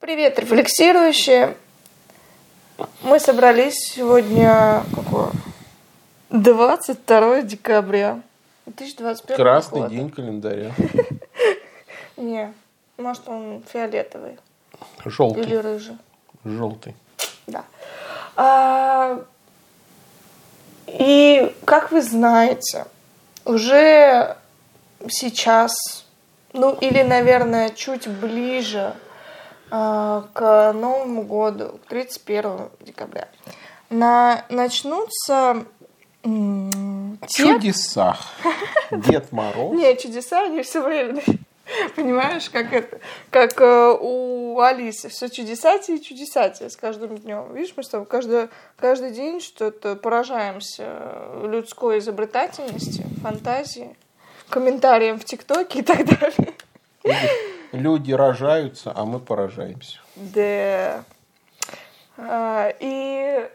Привет, рефлексирующие. Мы собрались сегодня какое? 22 декабря 2021 Красный года. день календаря. Не, может он фиолетовый или Желтый. рыжий. Желтый. Да. А, и, как вы знаете, уже сейчас, ну или, наверное, чуть ближе к Новому году, к 31 декабря, на, начнутся те- Чудеса. Дед Мороз. Не, чудеса, они все время. Понимаешь, как это, как э, у Алисы, все чудесатие и чудесатие с каждым днем. Видишь, мы с тобой каждый, каждый день что-то поражаемся людской изобретательности, фантазии, комментариям в ТикТоке и так далее. Люди, рожаются, а мы поражаемся. Да. А, И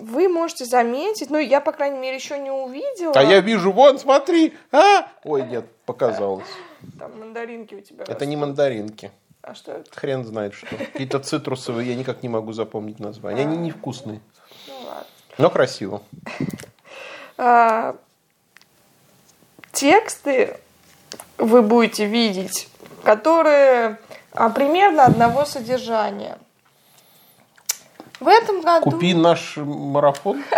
вы можете заметить, ну, я, по крайней мере, еще не увидела. А я вижу, вон, смотри. А! Ой, нет, показалось. Там мандаринки у тебя. Это не растут. мандаринки. А что это? Хрен знает что. Какие-то цитрусовые, я никак не могу запомнить название. Они невкусные, Ну, ладно. но красиво. А, тексты вы будете видеть, которые а, примерно одного содержания. В этом году... Купи наш марафон.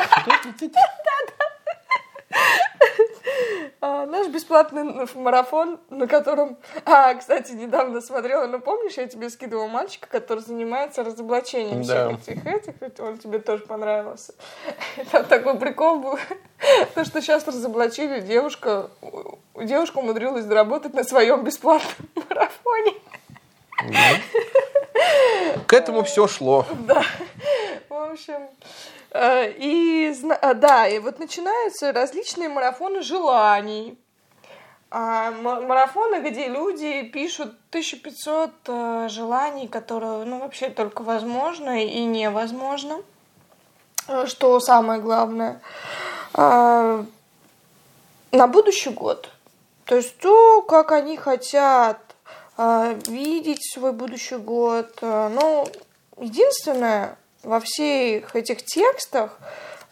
А, наш бесплатный марафон, на котором... А, кстати, недавно смотрела, ну помнишь, я тебе скидывала мальчика, который занимается разоблачением Да. всех этих этих, он тебе тоже понравился. Там такой прикол был, то, что сейчас разоблачили, девушка, девушка умудрилась заработать на своем бесплатном марафоне. К этому все шло. Да. В общем, и зна- а, да, и вот начинаются различные марафоны желаний. А, марафоны, где люди пишут 1500 э, желаний, которые, ну, вообще только возможно и невозможно. Э, Что самое главное. А, на будущий год. То есть то, как они хотят видеть свой будущий год. Ну, единственное, во всех этих текстах,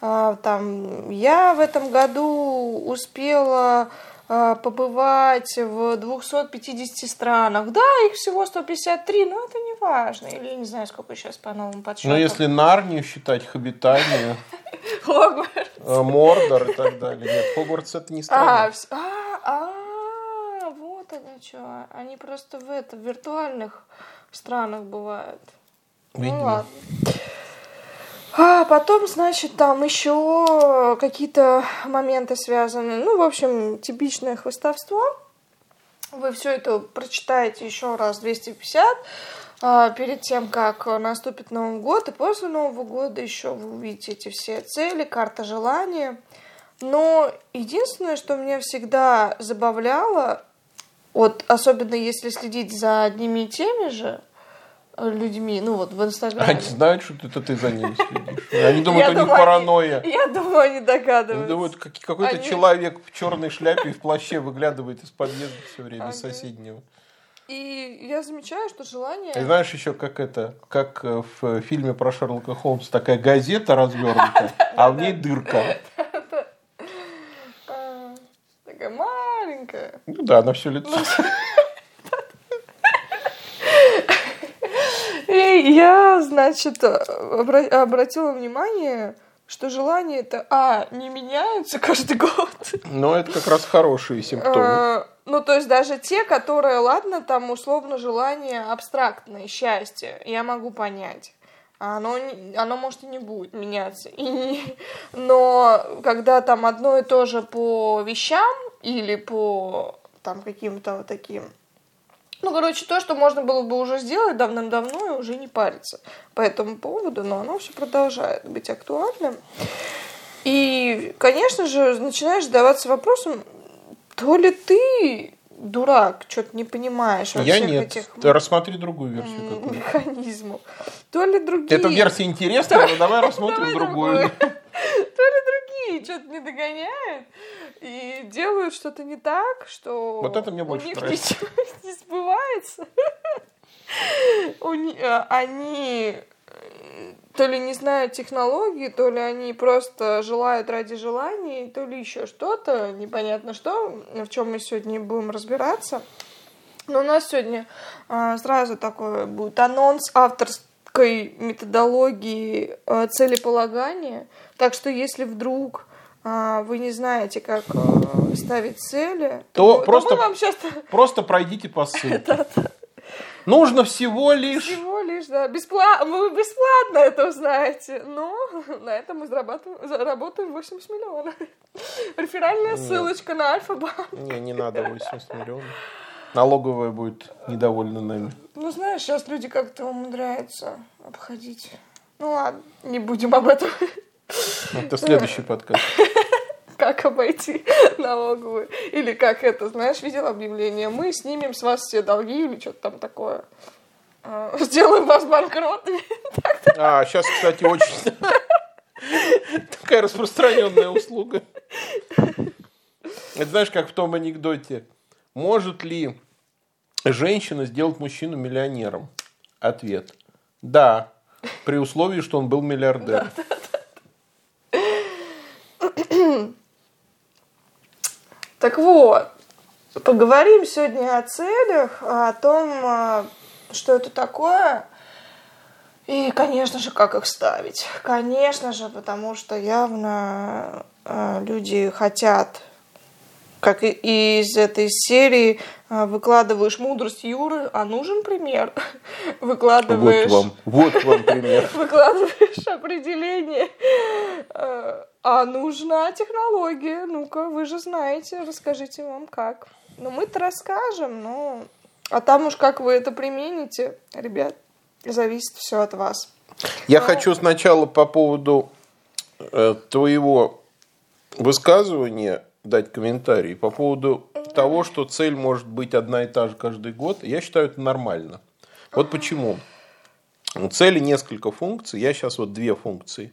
а, там, я в этом году успела а, побывать в 250 странах. Да, их всего 153, но это не важно. Или не знаю, сколько сейчас по новым подсчетам. Но если Нарнию считать, Хобитанию, Хогвартс. э, Мордор и так далее. Нет, Хогвартс это не страна. а, а, вот оно что. Они просто в это, в виртуальных странах бывают. Ну Видимо. ладно. А потом, значит, там еще какие-то моменты связаны. Ну, в общем, типичное хвостовство. Вы все это прочитаете еще раз 250 а, перед тем, как наступит Новый год. И после Нового года еще вы увидите эти все цели, карта желания. Но единственное, что меня всегда забавляло, вот особенно если следить за одними и теми же людьми, ну вот в Инстаграме. Они знают, что это ты за ними следишь. Они думают, Я у них думаю, паранойя. Я думаю, они Они догадываются. думают, как- какой-то Они- человек в черной шляпе и в плаще выглядывает из подъезда все время, Ага. соседнего. И я замечаю, что желание... И знаешь еще, как это, как э, в фильме про Шерлока Холмса, такая газета развернута, а в ней дырка. такая маленькая. Ну да, на все лицо. И я, значит, обра- обратила внимание, что желания это, а, не меняются каждый год. Но это как раз хорошие симптомы. Э, Ну, то есть даже те, которые, ладно, там условно желание абстрактное, счастье, я могу понять. А Оно, оно может и не будет меняться. И не- Но когда там одно и то же по вещам или по там каким-то вот таким ну, короче, то, что можно было бы уже сделать давным-давно и уже не париться по этому поводу, но оно все продолжает быть актуальным. И, конечно же, начинаешь задаваться вопросом, то ли ты дурак, что-то не понимаешь во Я всех нет. этих Ты рассмотри другую версию м, какую механизмов, то ли другие... Эта версия интересная, но давай рассмотрим другую. То ли другие что-то не догоняют и делают что-то не так, что Вот это мне у больше них нравится. ничего не сбывается. у э, они э, то ли не знают технологии, то ли они просто желают ради желаний, то ли еще что-то, непонятно что, в чем мы сегодня и будем разбираться. Но у нас сегодня а, сразу такой будет анонс авторской методологии а, целеполагания. Так что если вдруг а, вы не знаете, как а, ставить цели, То мы- просто- мы вам сейчас Просто пройдите по ссылке. Нужно всего лишь... всего лишь, да, бесплатно, вы бесплатно это узнаете, но на этом мы зарабатываем, заработаем 80 миллионов. Реферальная Нет. ссылочка на Альфа-банк. Не, не надо 80 миллионов. Налоговая будет недовольна нами. Ну, знаешь, сейчас люди как-то умудряются обходить. Ну ладно, не будем об этом. Это следующий подкаст. Как обойти налоговую. Или как это, знаешь, видел объявление. Мы снимем с вас все долги или что-то там такое. А, Сделаем вас банкротами. А, сейчас, кстати, очень такая распространенная услуга. Это знаешь, как в том анекдоте. Может ли женщина сделать мужчину миллионером? Ответ. Да, при условии, что он был миллиардер. Так вот, поговорим сегодня о целях, о том, а, что это такое, и, конечно же, как их ставить. Конечно же, потому что явно а, люди хотят, как и из этой серии, а, выкладываешь мудрость Юры, а нужен пример. Вот Выкладываешь вам, вот вам пример. выкладываешь определение, э, а нужна технология. Ну-ка, вы же знаете, расскажите вам как. Ну, мы-то расскажем, но... А там уж как вы это примените, ребят, зависит все от вас. Я Ну. хочу сначала по поводу э, твоего высказывания дать комментарий. По поводу того, что цель может быть одна и та же каждый год, я считаю это нормально. Вот почему. У цели несколько функций. Я сейчас вот две функции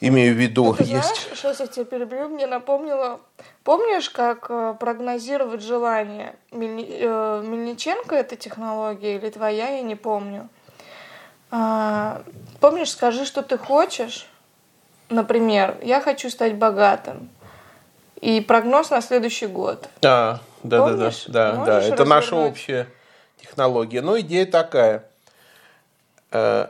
имею в виду. Ты Есть. знаешь, сейчас я тебя перебью, мне напомнило... Помнишь, как э, прогнозировать желание? Мельни- э, Мельниченко это технология или твоя, я не помню. А, Помнишь, скажи, что ты хочешь. Например, я хочу стать богатым. И прогноз на следующий год. Да, да, да, да, да, да. Это наша общая технология. Но идея такая. Э,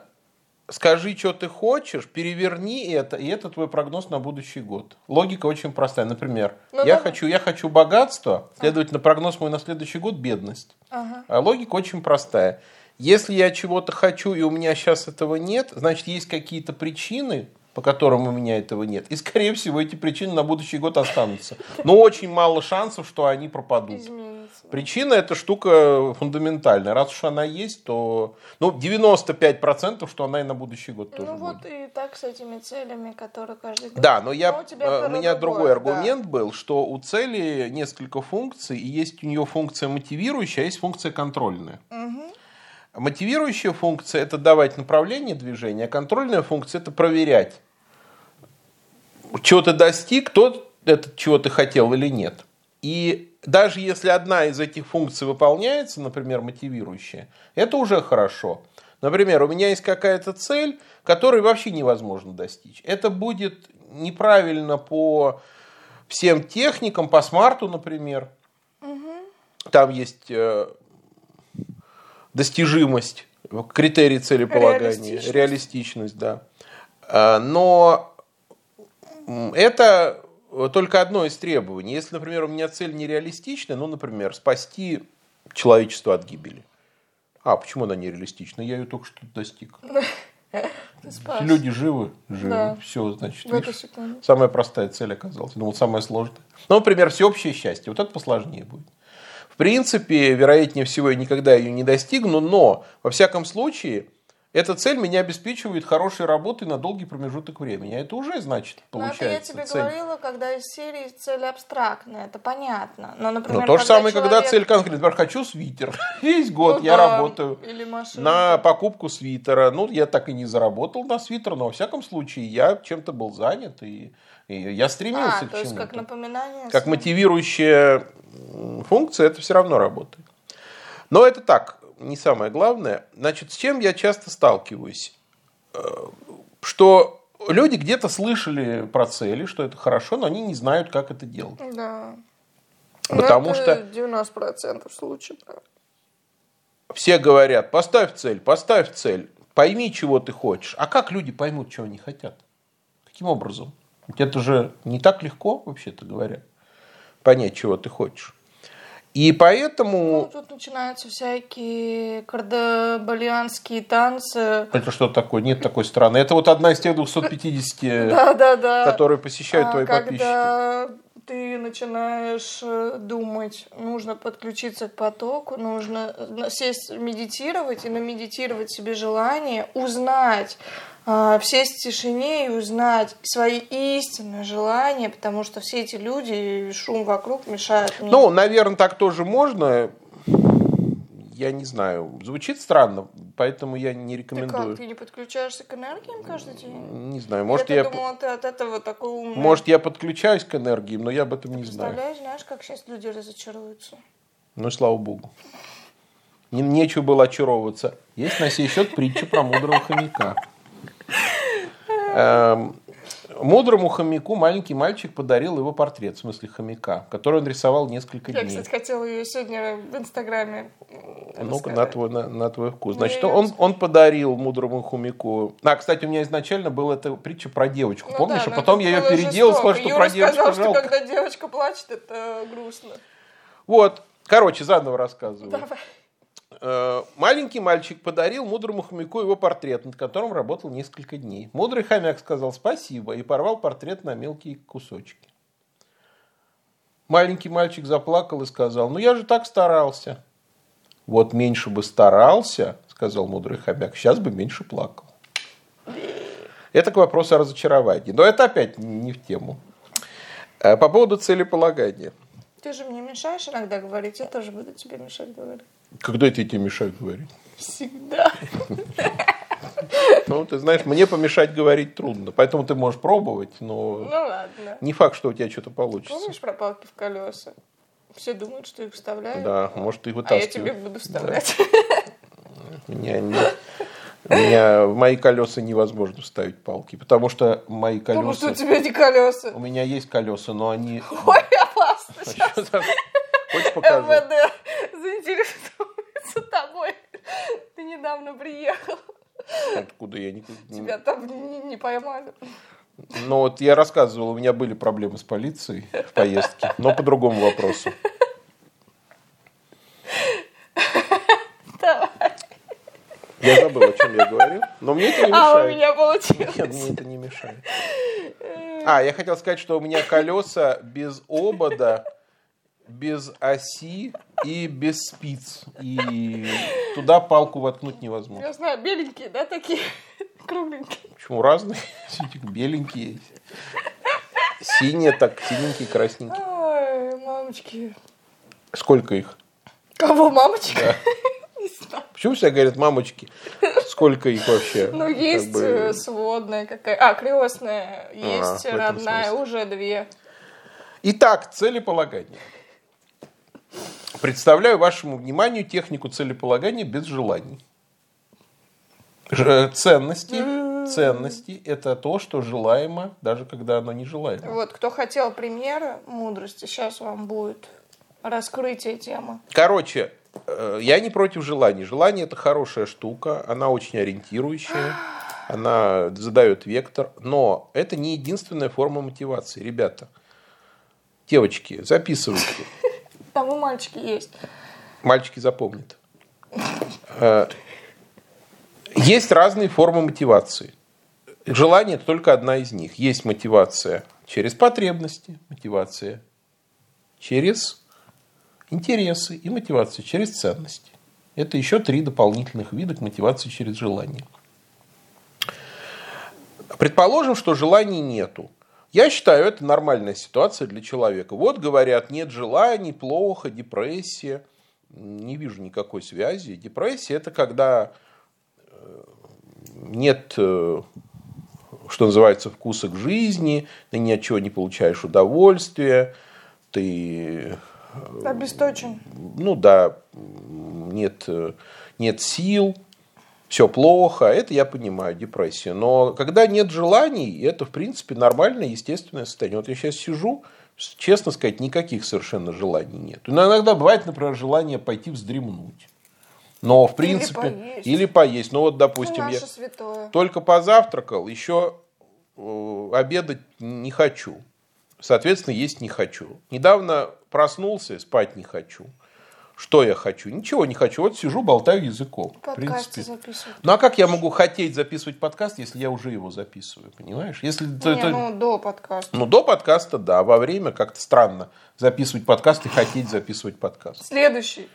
Скажи, что ты хочешь, переверни это, и это твой прогноз на будущий год. Логика очень простая. Например, Ну, я, давай. хочу, я хочу богатство, следовательно, прогноз мой на следующий год – бедность. Ага. А логика очень простая. Если я чего-то хочу, и у меня сейчас этого нет, значит, есть какие-то причины, по которым у меня этого нет. И, скорее всего, эти причины на будущий год останутся. Но очень мало шансов, что они пропадут. Изменится. Причина – это штука фундаментальная. Раз уж она есть, то ну, 95% что она и на будущий год тоже Ну будет. вот и так с этими целями, которые каждый год. Да, но я, Но у тебя э, у меня другой да. аргумент был, что у цели несколько функций, и есть у нее функция мотивирующая, а есть функция контрольная. Мгм. Мотивирующая функция – это давать направление движения, а контрольная функция – это проверять, чего ты достиг, тот это чего ты хотел или нет. И даже если одна из этих функций выполняется, например, мотивирующая, это уже хорошо. Например, у меня есть какая-то цель, которой вообще невозможно достичь. Это будет неправильно по всем техникам, по смарту, например. Там есть э, достижимость, критерий целеполагания, Реалистичность. реалистичность, да. А, Но это только одно из требований. Если, например, у меня цель нереалистичная, ну, например, спасти человечество от гибели. А, почему она нереалистична? Я ее только что достиг. Люди живы, живы. Да. Все, значит, видишь, самая простая цель оказалась. Я думал, самая сложная. Ну, например, всеобщее счастье. Вот это посложнее будет. В принципе, вероятнее всего, я никогда ее не достигну, но, во всяком случае, эта цель меня обеспечивает хорошей работой на долгий промежуток времени. А это уже, значит, Ну, это я получается тебе цель. говорила, когда из серии цель абстрактная, это понятно. Но, например, Ну, то же самое, когда человек- цель конкретная. Например, хочу свитер. Весь год Ну я да, работаю Или машину. на покупку свитера. Ну, я так и не заработал на свитер, но во всяком случае я чем-то был занят, и, и я стремился А, к то есть чему-то. как напоминание. Как о функция, это все равно работает. Но это так, не самое главное. Значит, с чем я часто сталкиваюсь? Э, что люди где-то слышали про цели, что это хорошо, но они не знают, как это делать. Да. Потому Ну, что это 90% случаев. да. все говорят, поставь цель, поставь цель, пойми, чего ты хочешь. А как люди поймут, чего они хотят? Каким образом? Ведь это же не так легко, вообще-то говоря, понять, чего ты хочешь. И Ну, поэтому... тут начинаются всякие кардебалианские танцы. Это что такое? Нет такой страны. Это вот одна из тех 250, Да-да-да. которые посещают А, твои подписчики. Когда ты начинаешь э, думать, нужно подключиться к потоку, нужно на- сесть, медитировать и намедитировать себе желание, узнать, сесть в тишине и узнать свои истинные желания, потому что все эти люди, и шум вокруг мешают мне. Ну, наверное, так тоже можно. Я не знаю. Звучит странно, поэтому я не ты рекомендую. как, ты не подключаешься к энергиям каждый день? Не знаю, может я я, думала, ты от этого такой умный. может я подключаюсь к энергии, но я об этом не знаю. Представляешь, знаешь, как сейчас люди разочаруются? Ну и слава богу. Не, нечего было очаровываться. Есть на сей счет притча про мудрого хомяка. Эм, Мудрому хомяку маленький мальчик подарил его портрет, в смысле хомяка, который он рисовал несколько Я, дней. кстати, хотела ее сегодня в Инстаграме Ну-ка, на твой, на, на твой вкус. Ну, Значит, я он, он подарил мудрому хомяку... А, кстати, у меня изначально была эта притча про девочку, Ну помнишь? да, а потом я ее переделал, жестоко. сказал, что Юра про девочку сказал, жалко. что когда девочка плачет, это грустно. Вот, короче, заново рассказываю. Давай. Э, Маленький мальчик подарил мудрому хомяку его портрет, над которым работал несколько дней. Мудрый хомяк сказал спасибо и порвал портрет на мелкие кусочки. Маленький мальчик заплакал и сказал, ну я же так старался. Вот меньше бы старался, сказал мудрый хомяк, сейчас бы меньше плакал. Это к вопросу о разочаровании. Но это опять не в тему. Э, По поводу целеполагания. Ты же мне мешаешь иногда говорить, я тоже буду тебе мешать говорить. Когда я тебе мешаю говорить? Всегда. Ну, ты знаешь, мне помешать говорить трудно. Поэтому ты можешь пробовать, но Ну ладно. не факт, что у тебя что-то получится. Помнишь про палки в колеса? Все думают, что их вставляют. Да, может, ты А я вытаскиваешь. тебе буду вставлять. Меня, не- меня в мои колеса невозможно вставить палки, потому что мои Потому что у колеса... тебя не колеса. У меня есть колеса, но они... Ой, опасно. А Сейчас? Хочешь покажу? МВД заинтересуется тобой. Ты недавно приехал. Откуда я не... Тебя там не, не поймали. Ну вот я рассказывал, у меня были проблемы с полицией в поездке, но по другому вопросу. Я забыл, о чем я говорил, но мне это не А, у мешает. меня получилось. Нет, мне это не мешает. А, я хотел сказать, что у меня колеса без обода, без оси и без спиц. И туда палку воткнуть невозможно. Я знаю, беленькие, да, такие? Кругленькие. Почему разные? Беленькие. Синие, так, синенькие, красненькие. Ой, мамочки. Сколько их? Кого, мамочка? Не знаю. Почему все говорят мамочки? Сколько их вообще? Ну, Как есть бы, э, сводная какая А, крестная. Есть в этом родная, уже две. Итак, целеполагание. Представляю вашему вниманию технику целеполагания без желаний. Ж- Ценности, ценности – это то, что желаемо, даже когда оно не желаемо. Вот, кто хотел примеры мудрости, сейчас вам будет раскрытие темы. Короче, э, я не против желаний. Желание – это хорошая штука, она очень ориентирующая, она задает вектор, но это не единственная форма мотивации. Ребята, девочки, записывайте. Там и мальчики есть. Мальчики запомнят. Э, Есть разные формы мотивации. Желание – это только одна из них. Есть мотивация через потребности, мотивация через интересы и мотивация через ценности. Это еще три дополнительных вида к мотивации через желание. Предположим, что желаний нету. Я считаю, это нормальная ситуация для человека. Вот говорят, нет желаний, плохо, депрессия. Не вижу никакой связи. Депрессия – это когда э, нет, э, что называется, вкуса к жизни, ты ни от чего не получаешь удовольствия, ты Обесточен. ну да, нет, э, нет сил, все плохо, это я понимаю, депрессия. Но когда нет желаний, это, в принципе, нормальное, естественное состояние. Вот я сейчас сижу, честно сказать, никаких совершенно желаний нет. Иногда бывает, например, желание пойти вздремнуть. Но, в принципе, или поесть. Или поесть. Ну, вот, допустим, я святое. только позавтракал, еще э, обедать не хочу. Соответственно, есть не хочу. Недавно проснулся, спать не хочу. Что я хочу? Ничего не хочу. Вот сижу, болтаю языком. Подкасты записывать. Ну а как я могу хотеть записывать подкаст, если я уже его записываю, понимаешь? Если не, это... ну до подкаста. Ну до подкаста, да. Во время как-то странно записывать подкаст и хотеть записывать подкаст. Следующий.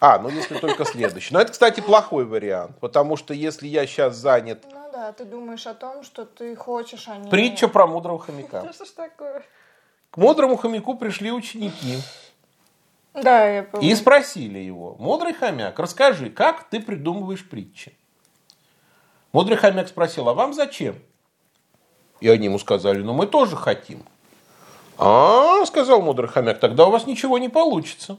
А, ну если только следующий. Но это, кстати, плохой вариант, потому что если я сейчас занят... Ну да, ты думаешь о том, что ты хочешь, а не... Притча про мудрого хомяка. Что ж такое? К мудрому хомяку пришли ученики. Да, я помню. И спросили его, мудрый хомяк, расскажи, как ты придумываешь притчи? Мудрый хомяк спросил, а вам зачем? И они ему сказали, ну мы тоже хотим. А, сказал мудрый хомяк, тогда у вас ничего не получится.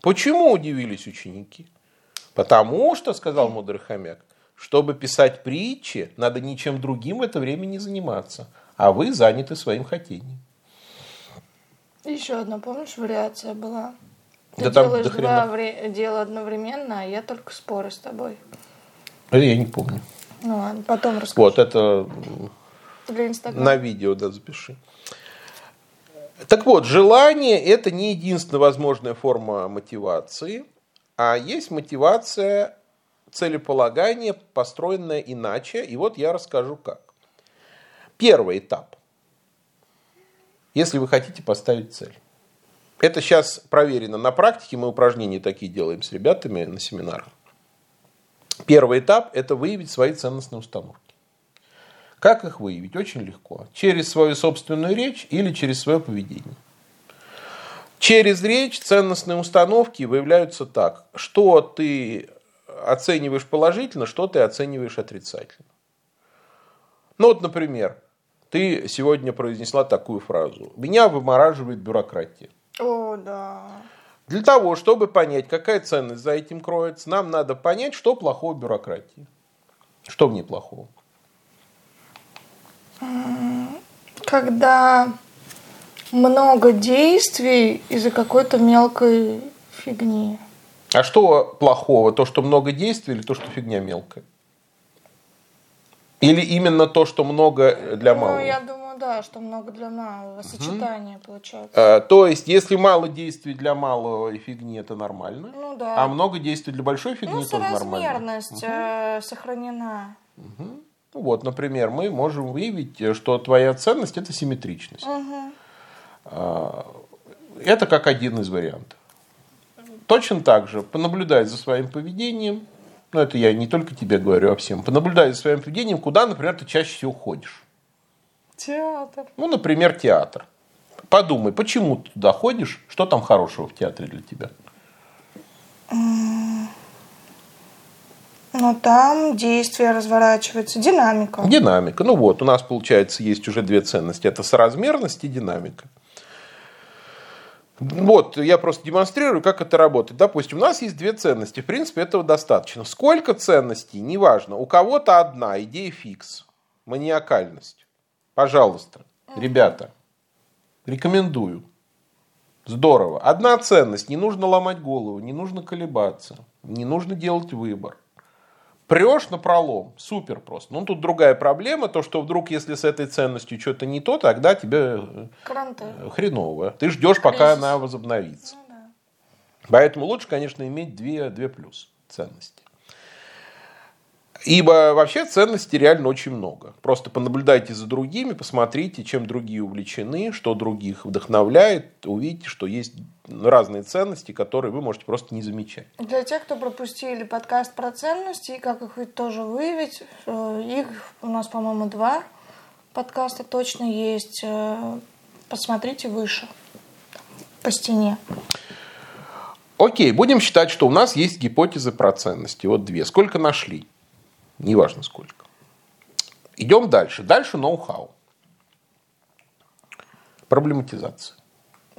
Почему удивились ученики? Потому что, сказал мудрый хомяк, чтобы писать притчи, надо ничем другим в это время не заниматься, а вы заняты своим хотением. Еще одна, помнишь, вариация была? Ты да делаешь там два вре- дела одновременно, а я только споры с тобой. Это я не помню. Ну ладно, потом расскажу. Вот, это Для Инстаграма. на видео, да, запиши. Так вот, желание – это не единственная возможная форма мотивации, а есть мотивация целеполагания, построенная иначе. И вот я расскажу как. Первый этап. Если вы хотите поставить цель. Это сейчас проверено на практике, мы упражнения такие делаем с ребятами на семинарах. Первый этап – это выявить свои ценностные установки. Как их выявить? Очень легко. Через свою собственную речь или через свое поведение. Через речь ценностные установки выявляются так, что ты оцениваешь положительно, что ты оцениваешь отрицательно. Ну вот, например, ты сегодня произнесла такую фразу. Меня вымораживает бюрократия. О, да. Для того, чтобы понять, какая ценность за этим кроется, нам надо понять, что плохого в бюрократии. Что в ней плохого? когда много действий из-за какой-то мелкой фигни. А что плохого? То, что много действий или то, что фигня мелкая? Или именно то, что много для ну, малого? Ну, я думаю, да, что много для малого. Сочетание угу. получается. А, то есть, если мало действий для малого фигни, это нормально? Ну да. А много действий для большой фигни ну, тоже нормально? Ну, угу. сохранена. Угу. Вот, например, мы можем выявить, э, что твоя ценность – это симметричность. Угу. Это как один из вариантов. Точно так же, понаблюдай за своим поведением, ну это я не только тебе говорю, а всем, понаблюдай за своим поведением, куда, например, ты чаще всего ходишь. Театр. Ну, например, театр. Подумай, почему ты туда ходишь, что там хорошего в театре для тебя? Но там действие разворачивается, динамика. Динамика. Ну вот, у нас, получается, есть уже две ценности. Это соразмерность и динамика. Вот, я просто демонстрирую, как это работает. Допустим, у нас есть две ценности. В принципе, этого достаточно. Сколько ценностей, неважно. У кого-то одна идея фикс. Маниакальность. Пожалуйста, ребята, рекомендую. Здорово. Одна ценность. Не нужно ломать голову, не нужно колебаться, не нужно делать выбор прешь на пролом, супер просто. Ну, тут другая проблема, то, что вдруг, если с этой ценностью что-то не то, тогда тебе э, Кранты. хреново. Ты ждешь, пока она возобновится. Ну, да. Поэтому лучше, конечно, иметь две, две плюс ценности. Ибо вообще ценностей реально очень много. Просто понаблюдайте за другими, посмотрите, чем другие увлечены, что других вдохновляет, увидите, что есть разные ценности, которые вы можете просто не замечать. Для тех, кто пропустили подкаст про ценности, как их тоже выявить, э, их у нас, по-моему, два подкаста точно есть. Э, посмотрите выше, по стене. Окей, будем считать, что у нас есть гипотезы про ценности. Вот две. Сколько нашли? Неважно сколько. Идем дальше. Дальше ноу-хау. Проблематизация.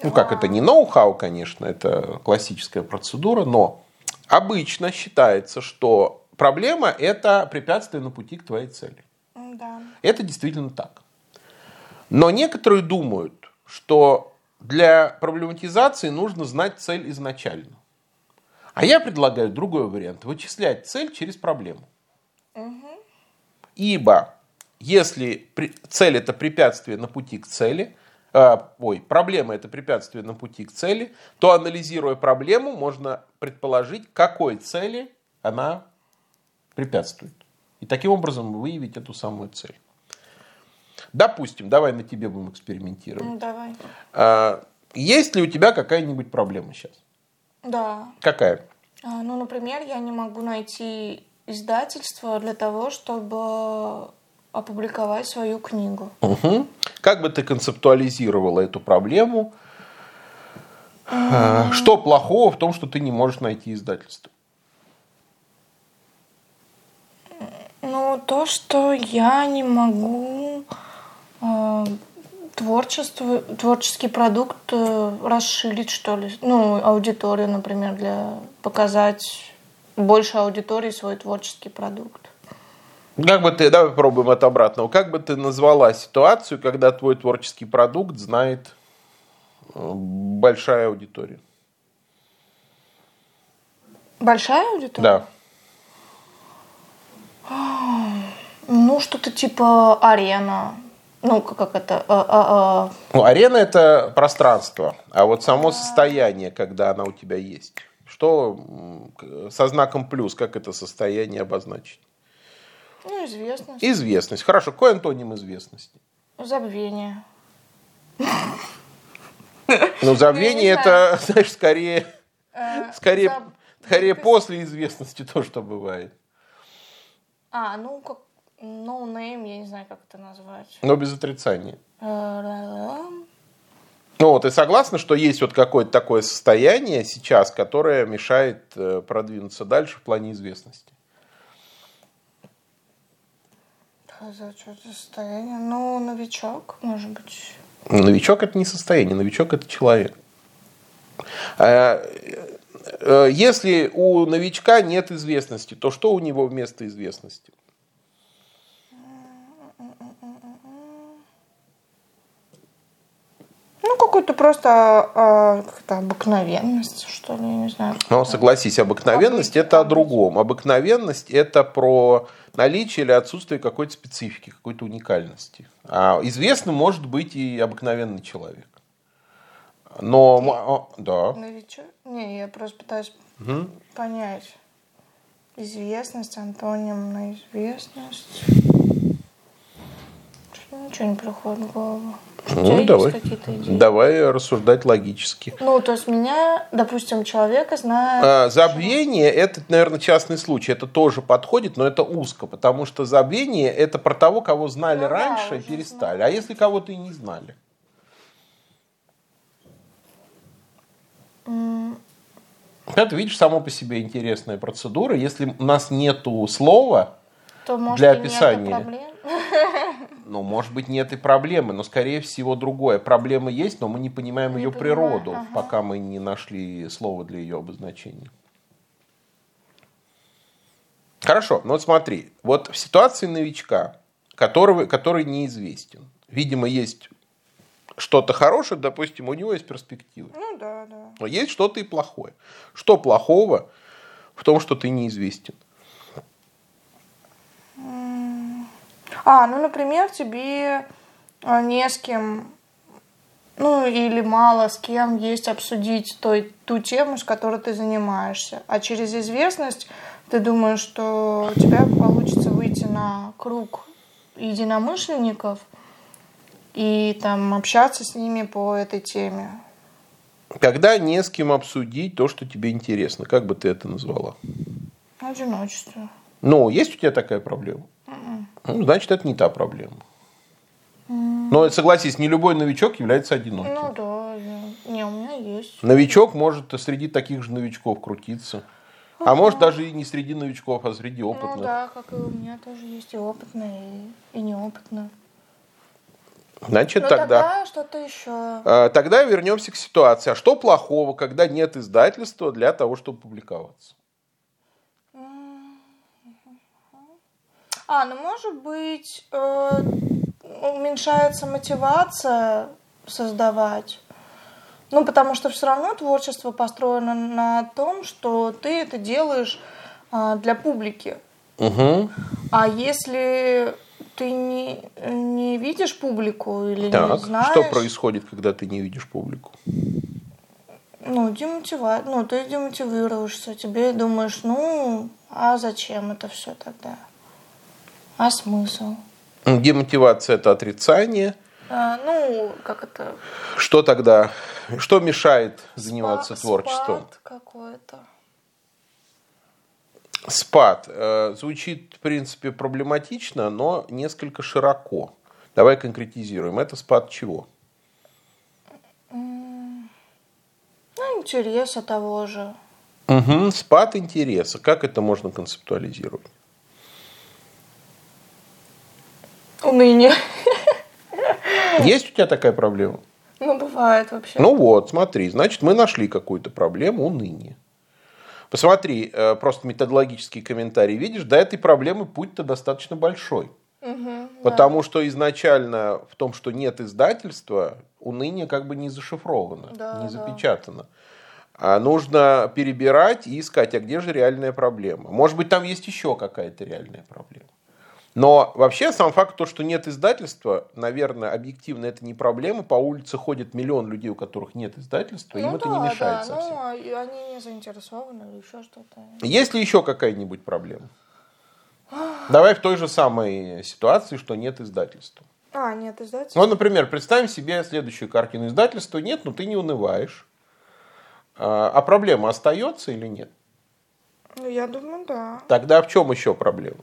Ну как, это не ноу-хау, конечно, это классическая процедура, но обычно считается, что проблема – это препятствие на пути к твоей цели. Да. Это действительно так. Но некоторые думают, что для проблематизации нужно знать цель изначально. А я предлагаю другой вариант. Вычислять цель через проблему. Ибо если цель это препятствие на пути к цели, э, ой, проблема это препятствие на пути к цели, то анализируя проблему, можно предположить, какой цели она препятствует. И таким образом выявить эту самую цель. Допустим, давай на тебе будем экспериментировать. Ну, давай. А, есть ли у тебя какая-нибудь проблема сейчас? Да. Какая? А, ну, например, я не могу найти издательство для того, чтобы опубликовать свою книгу. Угу. Как бы ты концептуализировала эту проблему? Mm. Что плохого в том, что ты не можешь найти издательство? Ну, то, что я не могу э, творчество, творческий продукт э, расширить, что ли. Ну, аудиторию, например, для показать больше аудитории свой творческий продукт. Как бы ты, давай попробуем от обратного. Как бы ты назвала ситуацию, когда твой творческий продукт знает э, большая аудитория? Большая аудитория? Да. Ну, что-то типа арена. Ну, как это? А, а, а... Ну, арена это пространство, а вот само состояние, когда она у тебя есть. Что со знаком плюс, как это состояние обозначить? Ну, известность. Известность. Хорошо. Какой антоним известности? Забвение. Ну, забвение это, знаешь, скорее, э, скорее, скорее после известности то, что бывает. А, ну, как no name, я не знаю, как это назвать. Но без отрицания. Э, ну, ты согласна, что есть вот какое-то такое состояние сейчас, которое мешает э, продвинуться дальше в плане известности? Что-то состояние? Ну, новичок, может быть. Новичок это не состояние, новичок это человек. А, Э, если у новичка нет известности, то что у него вместо известности? Ну, какую-то просто э, как обыкновенность, что ли, я не знаю. Ну, согласись, обыкновенность это о другом. Обыкновенность это про наличие или отсутствие какой-то специфики, какой-то уникальности. А известным может быть и обыкновенный человек. Но, да. Новичок? Не, я просто пытаюсь угу. понять. Известность, антоним на известность. Ничего не приходит в голову. Ну, давай. Давай рассуждать логически. Ну, то есть меня, допустим, человека знает... А, забвение – это, наверное, частный случай. Это тоже подходит, но это узко, потому что забвение – это про того, кого знали ну, раньше, да, перестали. Знаю. А если кого-то и не знали? Это, видишь, само по себе интересная процедура. Если у нас нету слова То, может, для описания, ну, может быть, нет и проблемы, но, скорее всего, другое. Проблема есть, но мы не понимаем не ее понимаю. природу, ага. пока мы не нашли слова для ее обозначения. Хорошо, ну вот смотри, вот в ситуации новичка, которого, который неизвестен, видимо, есть что-то хорошее, допустим, у него есть перспективы. Ну да, да. Но есть что-то и плохое. Что плохого в том, что ты неизвестен? А, ну, например, тебе а, не с кем, ну, или мало с кем есть обсудить той, ту тему, с которой ты занимаешься. А через известность ты думаешь, что у тебя получится выйти на круг единомышленников – и там общаться с ними по этой теме. Когда не с кем обсудить то, что тебе интересно, как бы ты это назвала? Одиночество. Ну, есть у тебя такая проблема? Mm-mm. Ну, значит, это не та проблема. Но согласись, не любой новичок является одиноким. Ну да, не, у меня есть. Новичок может среди таких же новичков крутиться. А может даже и не среди новичков, а среди ну опытных. Ну да, как и у меня тоже есть и опытные, и, и неопытные. Значит, ну, тогда... тогда что-то еще. А, тогда вернемся к ситуации. А что плохого, когда нет издательства для того, чтобы публиковаться? А, ну может быть, э, уменьшается мотивация создавать. Ну, потому что все равно творчество построено на том, что ты это делаешь а, для публики. Угу. А если ты не, не видишь публику или Так, не знаешь... что происходит, когда ты не видишь публику? Ну, демотива... ну, ты демотивируешься, тебе думаешь, ну, а зачем это все тогда? А смысл? Демотивация – это отрицание. А, ну, как это? Что тогда? Что мешает заниматься Спа- творчеством? спад какой-то. Спад. Э, Звучит, в принципе, проблематично, но несколько широко. Давай конкретизируем. Это спад чего? Ну, интереса того же. Угу. Спад интереса. Как это можно концептуализировать? Уныние. Есть у тебя такая проблема? Ну, бывает вообще. Ну вот, смотри, значит, мы нашли какую-то проблему уныния. Посмотри, э, просто методологический комментарий. Видишь, до этой проблемы путь-то достаточно большой. Мгм, Потому что изначально в том, что нет издательства, уныние как бы не зашифровано, Да, не да. запечатано. А нужно перебирать и искать, а где же реальная проблема. Может быть, там есть еще какая-то реальная проблема. Но вообще сам факт то, что нет издательства, наверное, объективно это не проблема. По улице ходит миллион людей, у которых нет издательства, им Ну это да, не мешает да, совсем. ну, а и они не заинтересованы или еще что-то. Есть ли еще какая-нибудь проблема? Давай в той же самой ситуации, что нет издательства. А, нет, издательство. Ну, например, представим себе следующую картину. Издательства нет, но ты не унываешь. А а проблема остается или нет? Ну, я думаю, да. Тогда в чем еще проблема?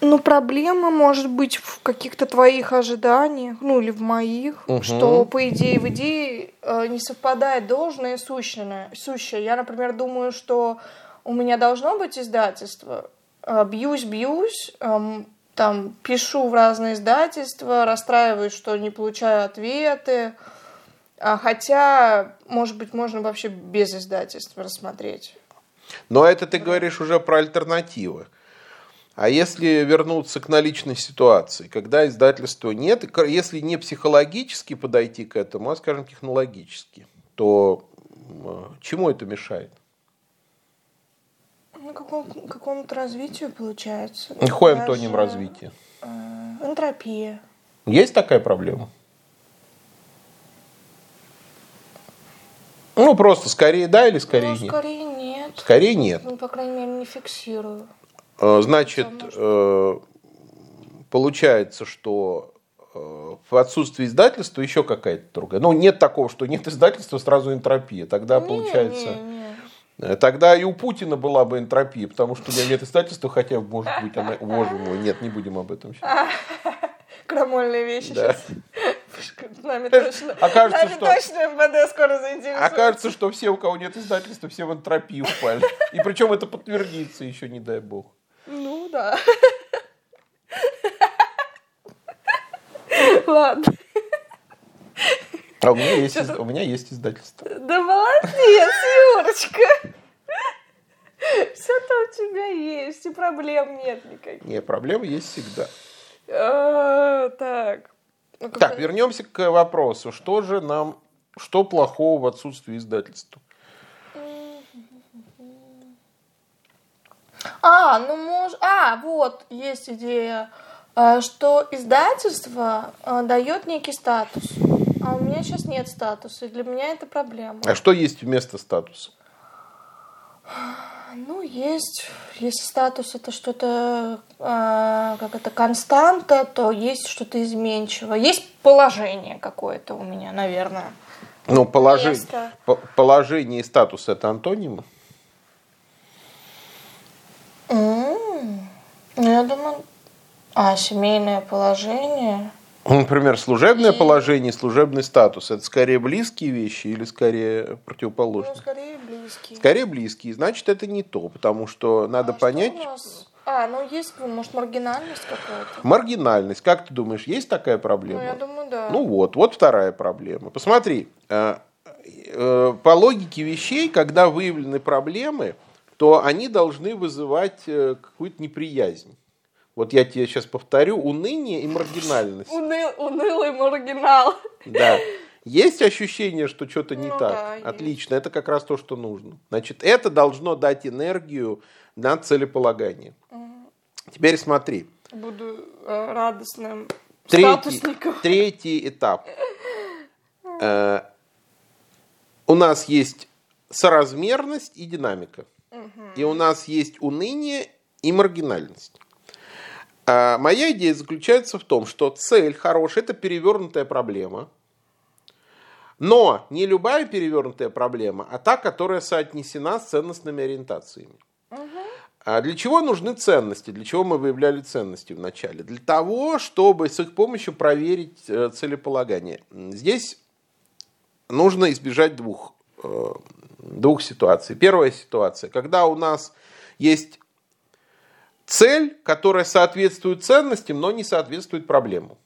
Ну, проблема может быть в каких-то твоих ожиданиях, ну или в моих, Мгм. что, по идее, в идее э, не совпадает должное и сущее. сущее. Я, например, думаю, что у меня должно быть издательство. Э, Бьюсь, бьюсь, эм, там пишу в разные издательства, расстраиваюсь, что не получаю ответы. А Хотя, может быть, можно вообще без издательства рассмотреть. Но это ты говоришь уже про альтернативы. А если вернуться к наличной ситуации, когда издательства нет, если не психологически подойти к этому, а, скажем, технологически, то м, чему это мешает? Ну, каком, какому-то развитию получается. Какой Даже, антоним развития? э, энтропия. Есть такая проблема? Ну, просто скорее да или скорее ну, нет? скорее нет. Скорее нет. Ну, по крайней мере, не фиксирую. Э, Значит, э, получается, что э, в отсутствии издательства еще какая-то другая. Ну, нет такого, что нет издательства, сразу энтропия. Тогда Не, получается... не, не. Тогда и у Путина была бы энтропия, потому что у него нет издательства, хотя, может быть, она... Боже мой, нет, не будем об этом сейчас. Крамольные вещи Да. сейчас. Нами точно, Окажется, нами что- точно МВД скоро заинтересуется. Окажется, что все, у кого нет издательства, все в энтропию впали. И причем это подтвердится еще, не дай бог. Ну, да. Ладно. А у меня есть, из- у меня есть издательство. Да молодец, Юрочка. Все-то у тебя есть, и проблем нет никаких. Не, проблемы есть всегда. А, Так. Ну, Так, вернемся к вопросу. Что же нам, что плохого в отсутствии издательства? А, ну мож... А, вот, есть идея, а, что издательство а, дает некий статус. А у меня сейчас нет статуса, и для меня это проблема. А что есть вместо статуса? Ну, есть, если статус это что-то, а, как это, константа, то есть что-то изменчивое. Есть положение какое-то у меня, наверное. Ну, положение, по- положение и статус это антонимы. М, Ну, я думаю, а, семейное положение. Ну, Например, служебное И- положение, служебный статус. Это скорее близкие вещи или скорее Ну, противоположные? скорее близкие. Скорее близкие, значит, это не то, потому что надо А что понять у нас? А, ну есть, может, маргинальность какая-то. маргинальность. Как ты думаешь, есть такая Ну, проблема? я думаю, да. Ну вот, вот вторая проблема. Посмотри, э, э, по логике вещей, когда выявлены проблемы, то они должны вызывать э, какую-то неприязнь. Вот я тебе сейчас повторю, уныние и маргинальность. Уныл, унылый маргинал. Да. Есть ощущение, что что-то не Ну так? да, есть. Отлично, это как раз то, что нужно. Значит, это должно дать энергию на целеполагание. Теперь смотри. Буду э, радостным Третий, третий этап. Э, у нас есть соразмерность и динамика. И у нас есть уныние и маргинальность. А моя идея заключается в том, что цель хорошая – это перевернутая проблема. Но не любая перевернутая проблема, а та, которая соотнесена с ценностными ориентациями. А для чего нужны ценности? Для чего мы выявляли ценности в начале? Для того, чтобы с их помощью проверить э, целеполагание. Здесь нужно избежать двух, э, двух ситуаций. Первая ситуация, когда у нас есть цель, которая соответствует ценностям, но не соответствует проблемам.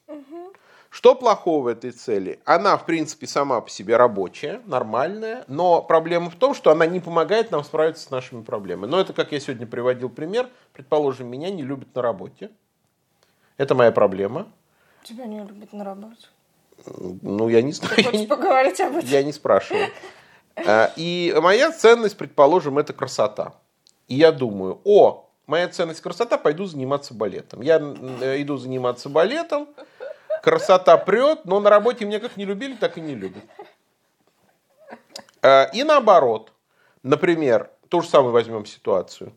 Что плохого в этой цели? Она, в принципе, сама по себе рабочая, нормальная, но проблема в том, что она не помогает нам справиться с нашими проблемами. Но это, как я сегодня приводил пример, предположим, меня не любят на работе. Это моя проблема. Тебя не любят на работе. Ну, я не знаю. я Хочешь поговорить об этом? Я не спрашиваю. А, И моя ценность, предположим, это красота. И я думаю, о, моя ценность красота, пойду заниматься балетом. Я э, иду заниматься балетом, красота прет, но на работе меня как не любили, так и не любят. А, И наоборот. Например, то же самое возьмем ситуацию.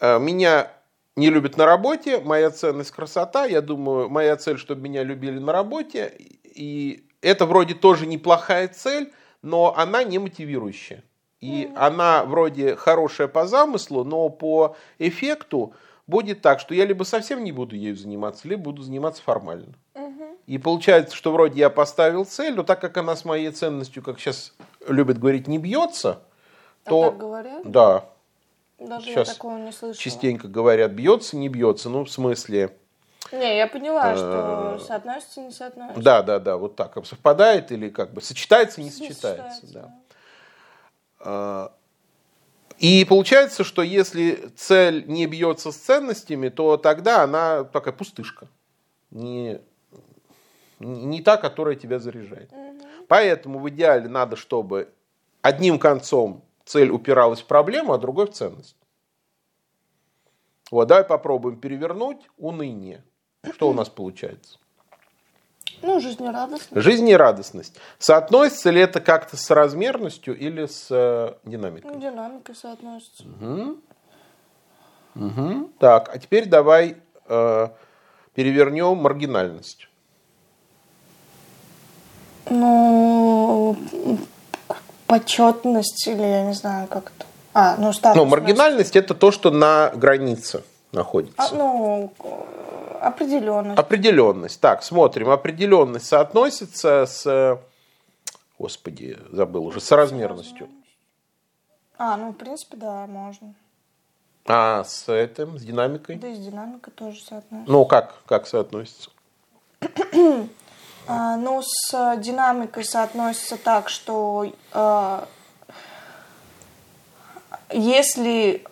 А, Меня не любят на работе, моя ценность красота, я думаю, моя цель, чтобы меня любили на работе, и это вроде тоже неплохая цель, но она не мотивирующая. И она вроде хорошая по замыслу, но по эффекту будет так, что я либо совсем не буду ею заниматься, либо буду заниматься формально. И получается, что вроде я поставил цель, но так как она с моей ценностью, как сейчас любят говорить, не бьется, то... А так говорят? Да, Даже сейчас я такого не слышала. частенько говорят, бьется, не бьется. Ну, в смысле, Не, я поняла, что Э, соотносится, не соотносится. да, да, да, вот так. Совпадает или как бы сочетается, не сочетается, Да. И получается, что если цель не бьется с ценностями, то тогда она такая пустышка. Не, не та, которая тебя заряжает. Поэтому в идеале надо, чтобы одним концом цель упиралась в проблему, а другой в ценность. Вот, давай попробуем перевернуть уныние. Что у нас получается? Ну, жизнерадостно. Жизнерадостность. Соотносится ли это как-то с размерностью или с э, динамикой? Ну, динамика соотносится. Мгм. Так, а теперь давай э, перевернем маргинальность. Ну, почетность или я не знаю, как это. А, ну, статус. Ну, маргинальность это то, что на границе находится. А, ну, определенность. Определенность. Так, смотрим. Определенность соотносится с... Господи, забыл уже, с размерностью. А, ну, в принципе, да, можно. А с этим, с динамикой? Да и с динамикой тоже соотносится. Ну, как, как соотносится? А, ну, с динамикой соотносится так, что э, если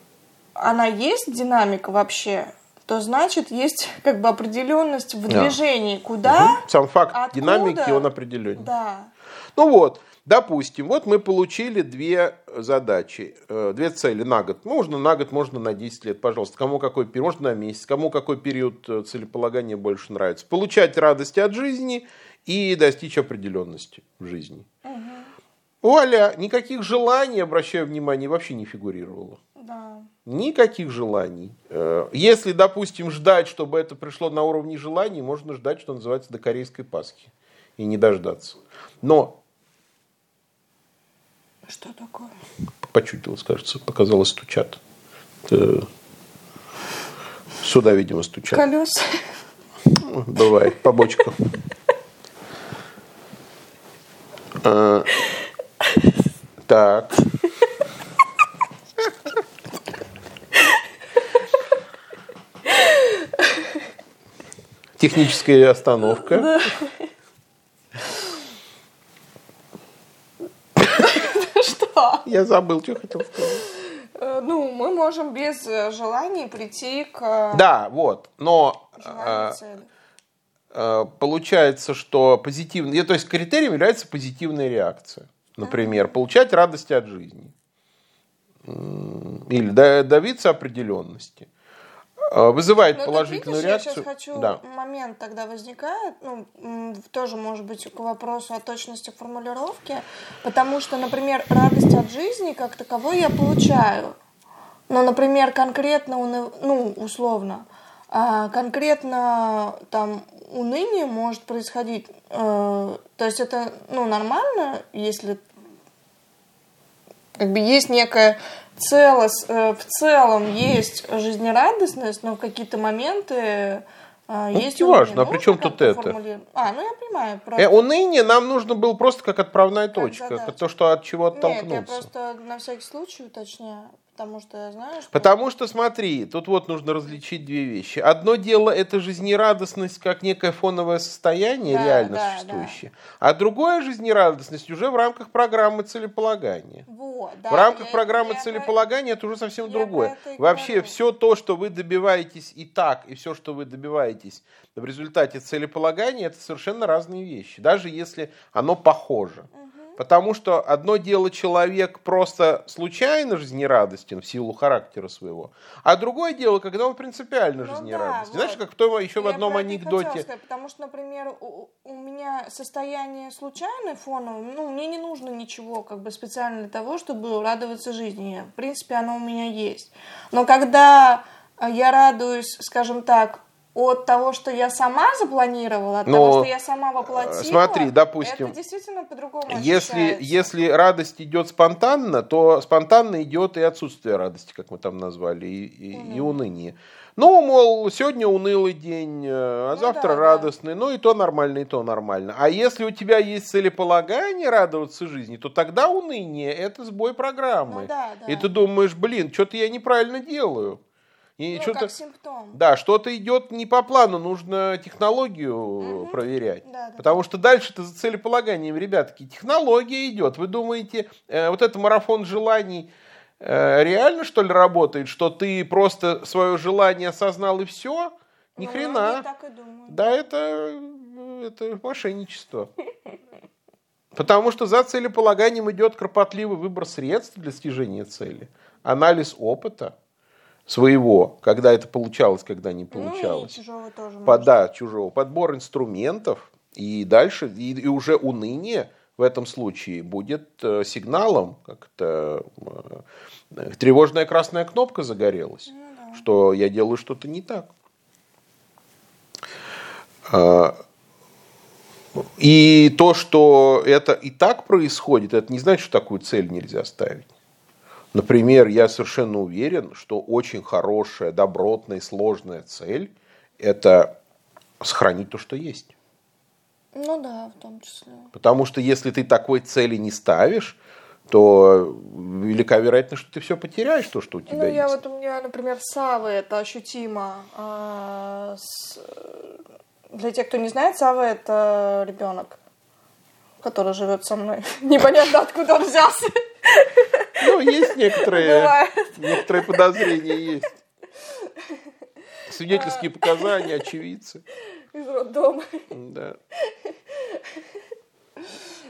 она есть, динамика вообще, то значит есть как бы определенность в Да. движении. Куда? Сам факт Откуда? динамики, он определен. Да. Ну вот, допустим, вот мы получили две задачи, э, две цели на год. Можно на год, можно на 10 лет, пожалуйста. Кому какой период, можно на месяц, кому какой период э, целеполагания больше нравится. Получать радость от жизни и достичь определенности в жизни. Вуаля, никаких желаний, обращаю внимание, вообще не фигурировало. Да. Никаких желаний. Э, Если, допустим, ждать, чтобы это пришло на уровне желаний, можно ждать, что называется, до корейской Пасхи. И не дождаться. Но Что такое? почутилось, кажется, показалось, стучат. Это Сюда, видимо, стучат. Колеса. Бывает, по бочкам. Так. Техническая остановка. Что? Я забыл, что хотел сказать. Э, мы можем без э, желаний прийти к Да, вот. Но э, э, получается, что позитивный, то есть критерием является позитивная реакция. Например, получать радость от жизни. Или добиться определенности. Э, Вызывает Ну, тут, положительную видишь, реакцию. Я сейчас хочу, Да. момент тогда возникает, ну, тоже, может быть, к вопросу о точности формулировки, потому что, например, радость от жизни как таковой я получаю, но, например, конкретно, ну, условно, а, конкретно там уныние может происходить, э, то есть это, ну, нормально, если как бы есть некая целос, э, в целом есть жизнерадостность, но в какие-то моменты э, есть неважно, а при чем Нужно тут это? формулировать? А, ну я понимаю. Э, уныние нам нужно было просто как отправная Как точка. как то, что от чего Нет, я оттолкнуться. просто на всякий случай уточняю, потому что я знаю, что... Потому что, смотри, тут вот нужно различить две вещи. Одно дело это жизнерадостность как некое фоновое состояние, Да, реально да, существующее. А другое жизнерадостность уже в рамках программы целеполагания. Вот, да, в рамках я- программы я целеполагания это уже совсем я другое. Вообще говорю. все то, что вы добиваетесь и так, и все, что вы добиваетесь в результате целеполагания, это совершенно разные вещи, даже если оно похоже. Потому что одно дело человек просто случайно жизнерадостен в силу характера своего, а другое дело, когда он принципиально Ну да, жизнерадостен. Знаешь, вот. как в том еще в Я одном и хотела анекдоте. сказать, потому что, например, у, у меня состояние случайное фоновое, ну, мне не нужно ничего как бы специально для того, чтобы радоваться жизни. В принципе, оно у меня есть. Но когда я радуюсь, скажем так, от того, что я сама запланировала, от Но, того, что я сама воплотила, смотри, допустим, это действительно по-другому Если, ощущается. если радость идет спонтанно, то спонтанно идет и отсутствие радости, как мы там назвали, и, и- и уныние. Ну, мол, сегодня унылый день, э, а Ну завтра да, да. радостный, ну и то нормально, и то нормально. А если у тебя есть целеполагание радоваться жизни, то тогда уныние – это сбой программы. Ну да, да. И ты думаешь, блин, что-то я неправильно делаю. И ну, что-то, как симптом. да, что-то идет не по плану, нужно технологию проверять. Да, да, Потому что дальше-то за целеполаганием, ребятки, технология идет. Вы думаете, э, вот это марафон желаний э, реально, что ли, работает? Что ты просто свое желание осознал и все? Ни Ну, хрена. так и думают. Да, это, э, это мошенничество. Потому что за целеполаганием идет кропотливый выбор средств для достижения цели, анализ опыта своего, когда это получалось, когда не получалось Ну, и чужого тоже по- можно. да, чужого, подбор инструментов, и дальше, и, и уже уныние в этом случае будет э, сигналом, как-то э, тревожная красная кнопка загорелась, Ну что я делаю что-то не так. А, И то, что это и так происходит, это не значит, что такую цель нельзя ставить. Например, я совершенно уверен, что очень хорошая, добротная, сложная цель – это сохранить то, что есть. Ну да, в том числе. Потому что если ты такой цели не ставишь, то велика вероятность, что ты все потеряешь, то, что у тебя Ну, я есть. вот у меня, например, с Савой это ощутимо. а, с- Для тех, кто не знает, Сава это ребенок, который живет со мной. Непонятно, откуда он взялся. Ну, есть некоторые, Бывает. некоторые подозрения есть. Свидетельские показания, очевидцы. Из роддома. Да.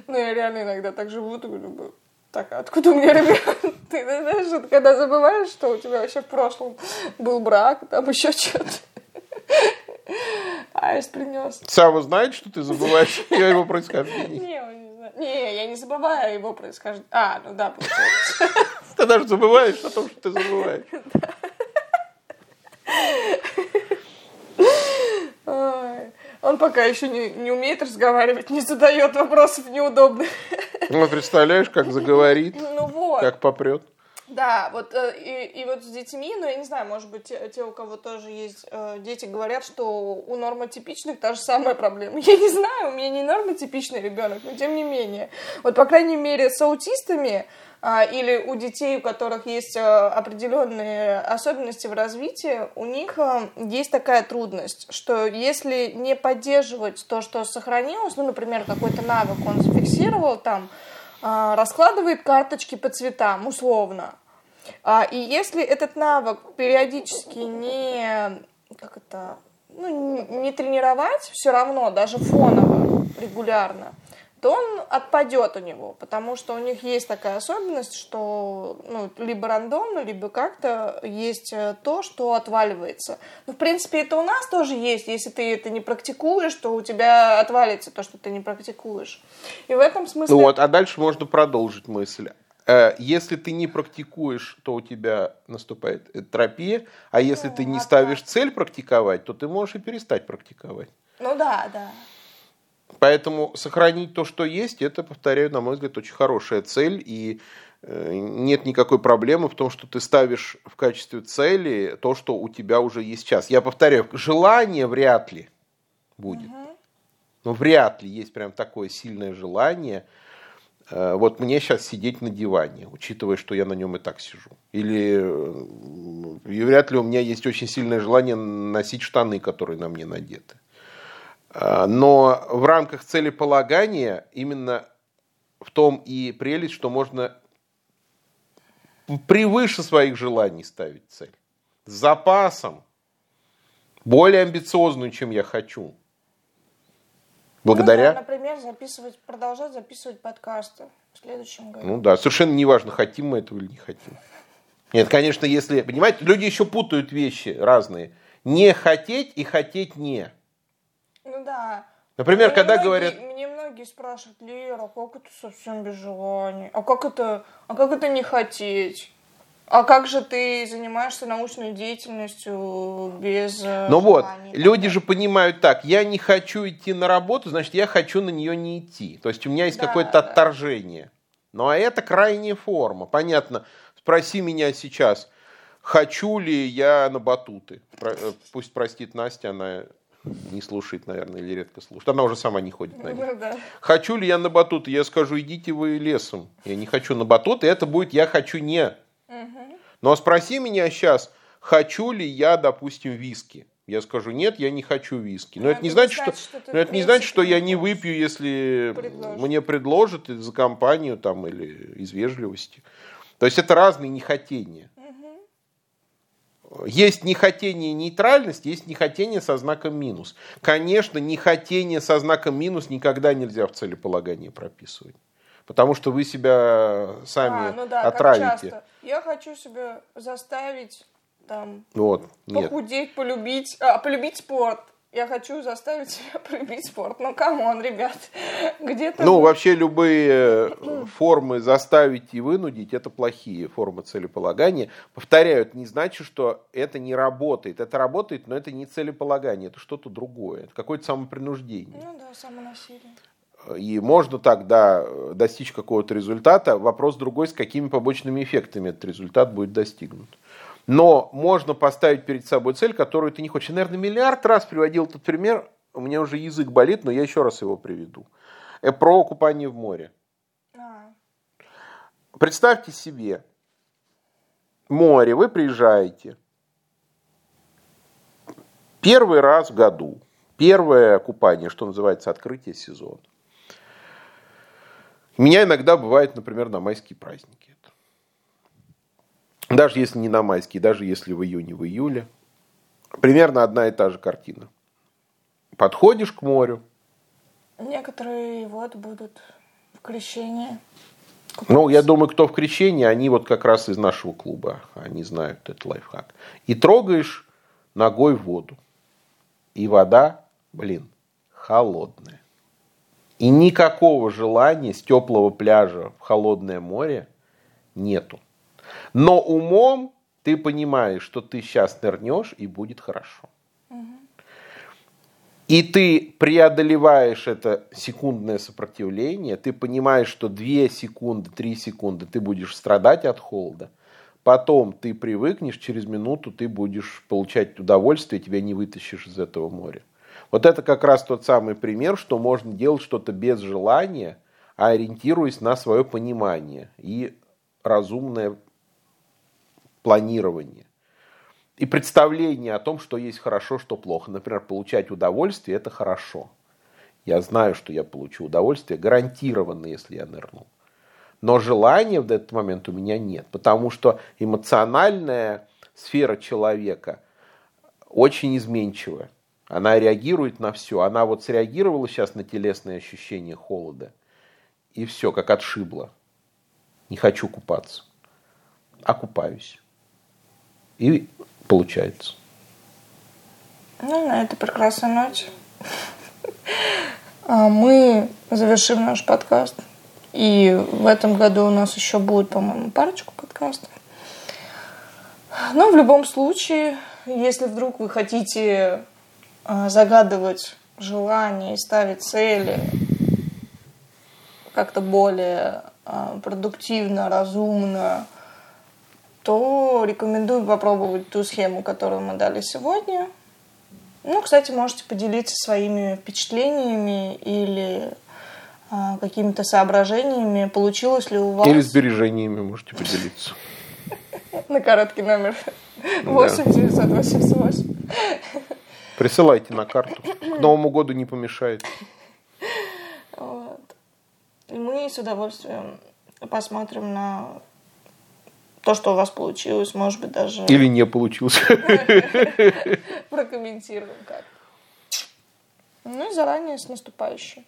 Ну, я реально иногда так живу, говорю, так, а откуда у меня ребенок? Ты знаешь, когда забываешь, что у тебя вообще в прошлом был брак, там еще что-то. Аист принес. Сава знает, что ты забываешь о его происхождении. Не, он не знает. Не, я не забываю его происхождение. А, ну да, получается. Ты даже забываешь о том, что ты забываешь. Он пока еще не, не умеет разговаривать, не задает вопросов неудобных. Ну, представляешь, как заговорит, Ну вот. как попрет. Да, вот э, и, и вот с детьми, ну я не знаю, может быть, те, те, у кого тоже есть э, дети, говорят, что у нормотипичных та же самая проблема. Я не знаю, у меня не нормотипичный ребенок, но тем не менее. Вот, по крайней мере, с аутистами а, или у детей, у которых есть э, определенные особенности в развитии, у них э, есть такая трудность, что если не поддерживать то, что сохранилось, ну, например, какой-то навык он зафиксировал там, раскладывает карточки по цветам, условно. А, и если этот навык периодически не, как это, ну, не тренировать все равно, даже фоново, регулярно, то он отпадет у него, потому что у них есть такая особенность, что ну, либо рандомно, либо как-то есть э, то, что отваливается. Ну, в принципе, это у нас тоже есть. Если ты это не практикуешь, то у тебя отвалится то, что ты не практикуешь. И в этом смысле... Ну вот, а дальше можно продолжить мысль. Э, если ты не практикуешь, то у тебя наступает энтропия, а если ну, ты не ставишь цель практиковать, то ты можешь и перестать практиковать. Ну да, да. Поэтому сохранить то, что есть, это, повторяю, на мой взгляд, очень хорошая цель. И э, нет никакой проблемы в том, что ты ставишь в качестве цели то, что у тебя уже есть сейчас. Я повторяю, желание вряд ли будет. Угу. Ну, вряд ли есть прям такое сильное желание. Э, вот мне сейчас сидеть на диване, учитывая, что я на нем и так сижу. Или э, и вряд ли у меня есть очень сильное желание носить штаны, которые на мне надеты. А, но в рамках целеполагания именно в том и прелесть, что можно превыше своих желаний ставить цель. С запасом. Более амбициозную, чем я хочу. Благодаря... Ну, например, записывать, продолжать записывать подкасты в следующем году. Ну да, совершенно неважно, хотим мы этого или не хотим. Нет, конечно, если... Понимаете, люди еще путают вещи разные. Не хотеть и хотеть не. Ну да. Например, мне когда многие, говорят... Мне многие спрашивают, Лера, а как это совсем без желания? А как это, а как это не хотеть? А как же ты занимаешься научной деятельностью без э, Ну вот, люди же понимают так, я не хочу идти на работу, значит, я хочу на нее не идти. То есть у меня есть да, какое-то да. отторжение. Ну а это крайняя форма. Понятно, спроси меня сейчас, хочу ли я на батуты. Э, пусть простит Настя, она не слушает, наверное, или редко слушает. Она уже сама не ходит на них. Ну, да. Хочу ли я на батут? Я скажу, идите вы лесом. Я не хочу на батут, и это будет я хочу не. Угу. Но спроси меня сейчас, хочу ли я, допустим, виски. Я скажу, нет, я не хочу виски. Но ну, это не значит, что, что но это не значит, что я не выпью, если предложит. мне предложат за компанию там, или из вежливости. То есть это разные нехотения. Есть нехотение нейтральность, есть нехотение со знаком минус. Конечно, нехотение со знаком минус никогда нельзя в целеполагании прописывать. Потому что вы себя сами а, ну да, отравите. Я хочу себя заставить там вот, похудеть, полюбить, а, полюбить спорт я хочу заставить себя полюбить спорт. Ну, come on, ребят, где-то... Ну, вообще любые э, формы заставить и вынудить, это плохие формы целеполагания. Повторяю, это не значит, что это не работает. Это работает, но это не целеполагание, это что-то другое. Это какое-то самопринуждение. Ну да, самонасилие. И можно тогда достичь какого-то результата. Вопрос другой, с какими побочными эффектами этот результат будет достигнут. Но можно поставить перед собой цель, которую ты не хочешь. Я, наверное, миллиард раз приводил этот пример. У меня уже язык болит, но я еще раз его приведу. Э, про купание в море. А. Представьте себе, море, вы приезжаете. Первый раз в году. Первое купание, что называется, открытие сезона. У меня иногда бывает, например, на майские праздники. Даже если не на майские, даже если в июне, в июле. Примерно одна и та же картина. Подходишь к морю. Некоторые вот будут в крещении. Ну, я думаю, кто в крещении, они вот как раз из нашего клуба. Они знают этот лайфхак. И трогаешь ногой в воду. И вода, блин, холодная. И никакого желания с теплого пляжа в холодное море нету. Но умом ты понимаешь, что ты сейчас нырнешь и будет хорошо. И ты преодолеваешь это секундное сопротивление, ты понимаешь, что 2 секунды, 3 секунды ты будешь страдать от холода, потом ты привыкнешь, через минуту ты будешь получать удовольствие, тебя не вытащишь из этого моря. Вот это как раз тот самый пример, что можно делать что-то без желания, а ориентируясь на свое понимание и разумное планирование и представление о том, что есть хорошо, что плохо. Например, получать удовольствие – это хорошо. Я знаю, что я получу удовольствие гарантированно, если я нырну. Но желания в этот момент у меня нет, потому что эмоциональная сфера человека очень изменчивая. Она реагирует на все. Она вот среагировала сейчас на телесные ощущения холода. И все, как отшибло. Не хочу купаться. А купаюсь. И получается. Ну, на этой прекрасной ноте а, мы завершим наш подкаст. И в этом году у нас еще будет, по-моему, парочку подкастов. Но в любом случае, если вдруг вы хотите а, загадывать желания и ставить цели как-то более а, продуктивно, разумно, то рекомендую попробовать ту схему, которую мы дали сегодня. Ну, кстати, можете поделиться своими впечатлениями или а, какими-то соображениями, получилось ли у вас... Или сбережениями можете поделиться. На короткий номер 8 988. Присылайте на карту. К Новому году не помешает. Вот. И мы с удовольствием посмотрим на то, что у вас получилось, может быть, даже... Или не получилось. Прокомментируем как. Ну и заранее с наступающим.